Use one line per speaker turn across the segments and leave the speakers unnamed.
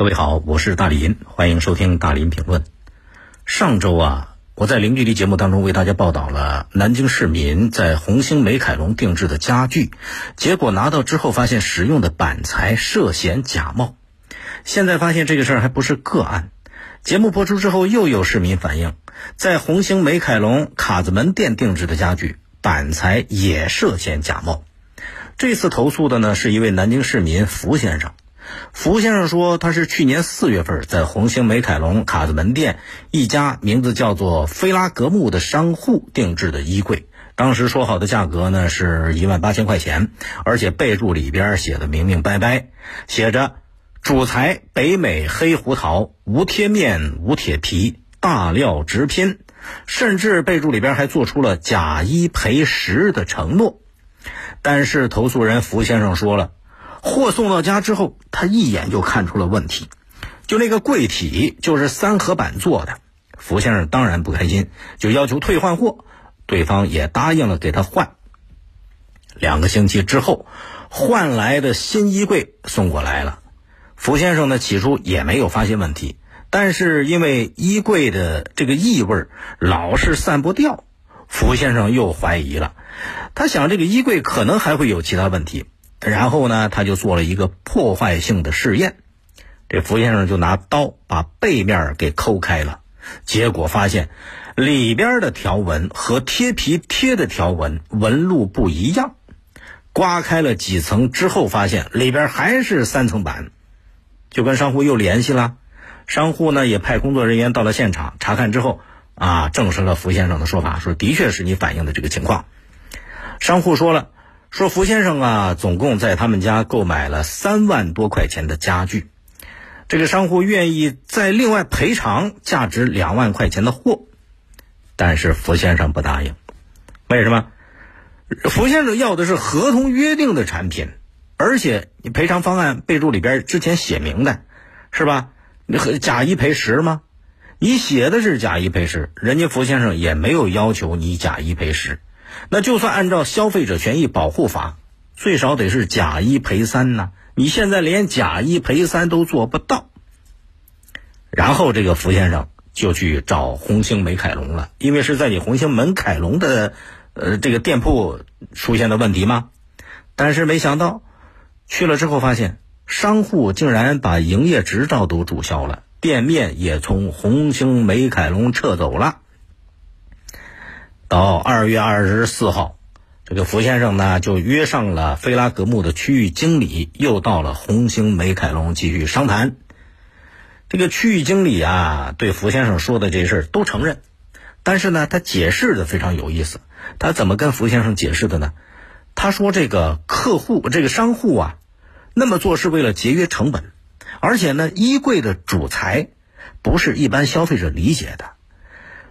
各位好，我是大林，欢迎收听大林评论。上周啊，我在零距离节目当中为大家报道了南京市民在红星美凯龙定制的家具，结果拿到之后发现使用的板材涉嫌假冒。现在发现这个事儿还不是个案。节目播出之后，又有市民反映，在红星美凯龙卡子门店定制的家具板材也涉嫌假冒。这次投诉的呢是一位南京市民福先生。福先生说，他是去年四月份在红星美凯龙卡子门店一家名字叫做菲拉格慕的商户定制的衣柜。当时说好的价格呢是一万八千块钱，而且备注里边写的明明白白，写着主材北美黑胡桃，无贴面无铁皮，大料直拼，甚至备注里边还做出了假一赔十的承诺。但是投诉人福先生说了，货送到家之后，他一眼就看出了问题，就那个柜体就是三合板做的。福先生当然不开心，就要求退换货，对方也答应了给他换。两个星期之后，换来的新衣柜送过来了。福先生呢，起初也没有发现问题，但是因为衣柜的这个异味老是散不掉，福先生又怀疑了。他想，这个衣柜可能还会有其他问题，然后呢，他就做了一个破坏性的试验。这福先生就拿刀把背面给抠开了，结果发现里边的条纹和贴皮贴的条纹纹路不一样。刮开了几层之后，发现里边还是三层板，就跟商户又联系了。商户呢也派工作人员到了现场查看之后，啊，证实了福先生的说法，说的确是你反映的这个情况。商户说了，说福先生啊，总共在他们家购买了三万多块钱的家具，这个商户愿意再另外赔偿价值两万块钱的货，但是福先生不答应。为什么？福先生要的是合同约定的产品，而且你赔偿方案备注里边之前写明的，是吧？你和假一赔十吗？你写的是假一赔十，人家福先生也没有要求你假一赔十。那就算按照消费者权益保护法，最少得是假一赔三呢。你现在连假一赔三都做不到。然后这个福先生就去找红星美凯龙了，因为是在你红星门凯龙的呃这个店铺出现的问题吗？但是没想到去了之后发现，商户竟然把营业执照都注销了，店面也从红星美凯龙撤走了。到二月二十四号，这个福先生呢就约上了菲拉格慕的区域经理，又到了红星美凯龙继续商谈。这个区域经理啊，对福先生说的这事儿都承认，但是呢，他解释的非常有意思。他怎么跟福先生解释的呢？他说：“这个客户，这个商户啊，那么做是为了节约成本，而且呢，衣柜的主材不是一般消费者理解的。”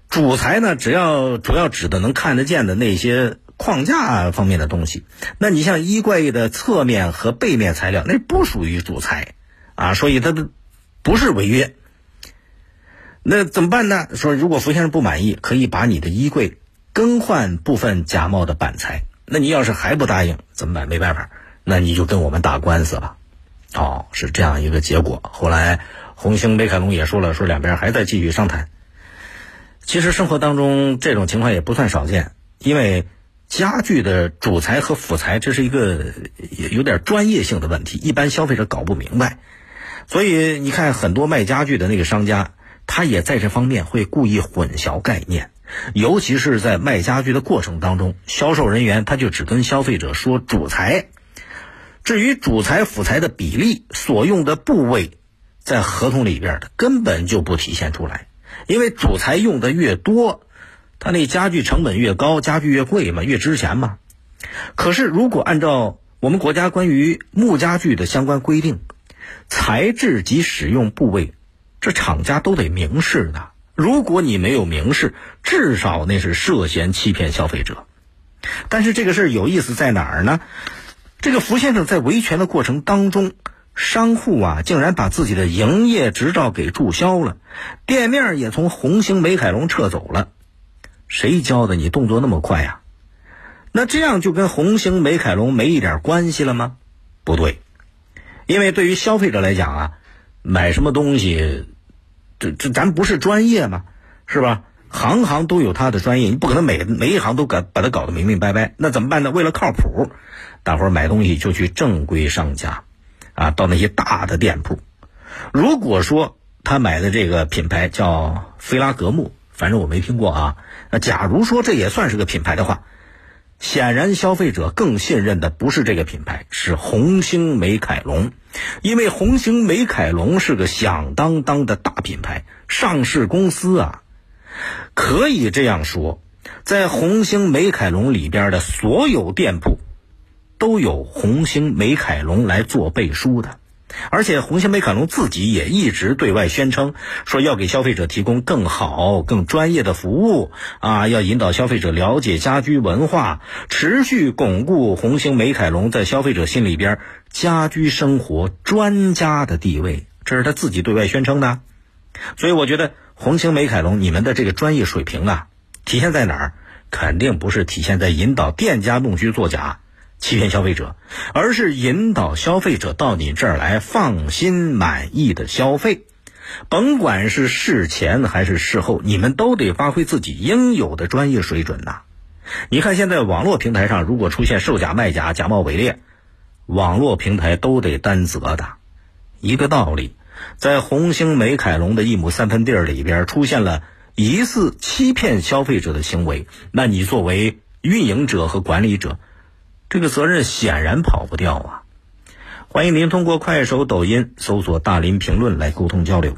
主材呢，只要主要指的能看得见的那些框架方面的东西。那你像衣柜的侧面和背面材料，那不属于主材啊，所以它的不是违约。那怎么办呢？说如果福先生不满意，可以把你的衣柜更换部分假冒的板材。那你要是还不答应，怎么办？没办法，那你就跟我们打官司吧。哦，是这样一个结果。后来红星美凯龙也说了，说两边还在继续商谈。其实生活当中这种情况也不算少见，因为家具的主材和辅材这是一个有点专业性的问题，一般消费者搞不明白。所以你看，很多卖家具的那个商家，他也在这方面会故意混淆概念，尤其是在卖家具的过程当中，销售人员他就只跟消费者说主材，至于主材辅材的比例、所用的部位，在合同里边的根本就不体现出来。因为主材用的越多，它那家具成本越高，家具越贵嘛，越值钱嘛。可是如果按照我们国家关于木家具的相关规定，材质及使用部位，这厂家都得明示的。如果你没有明示，至少那是涉嫌欺骗消费者。但是这个事儿有意思在哪儿呢？这个福先生在维权的过程当中。商户啊，竟然把自己的营业执照给注销了，店面也从红星美凯龙撤走了。谁教的你动作那么快呀？那这样就跟红星美凯龙没一点关系了吗？不对，因为对于消费者来讲啊，买什么东西，这这咱不是专业嘛？是吧？行行都有他的专业，你不可能每每一行都搞把它搞得明明白白。那怎么办呢？为了靠谱，大伙儿买东西就去正规商家，啊，到那些大的店铺。如果说他买的这个品牌叫菲拉格慕，反正我没听过啊。那假如说这也算是个品牌的话。显然，消费者更信任的不是这个品牌，是红星美凯龙，因为红星美凯龙是个响当当的大品牌，上市公司啊，可以这样说，在红星美凯龙里边的所有店铺，都有红星美凯龙来做背书的。而且，红星美凯龙自己也一直对外宣称，说要给消费者提供更好、更专业的服务啊，要引导消费者了解家居文化，持续巩固红星美凯龙在消费者心里边家居生活专家的地位。这是他自己对外宣称的。所以，我觉得红星美凯龙你们的这个专业水平啊，体现在哪儿？肯定不是体现在引导店家弄虚作假。欺骗消费者，而是引导消费者到你这儿来放心满意的消费，甭管是事前还是事后，你们都得发挥自己应有的专业水准呐。你看现在网络平台上如果出现售假卖假、假冒伪劣，网络平台都得担责的。一个道理，在红星美凯龙的一亩三分地儿里边出现了疑似欺骗消费者的行为，那你作为运营者和管理者。这个责任显然跑不掉啊！欢迎您通过快手、抖音搜索“大林评论”来沟通交流。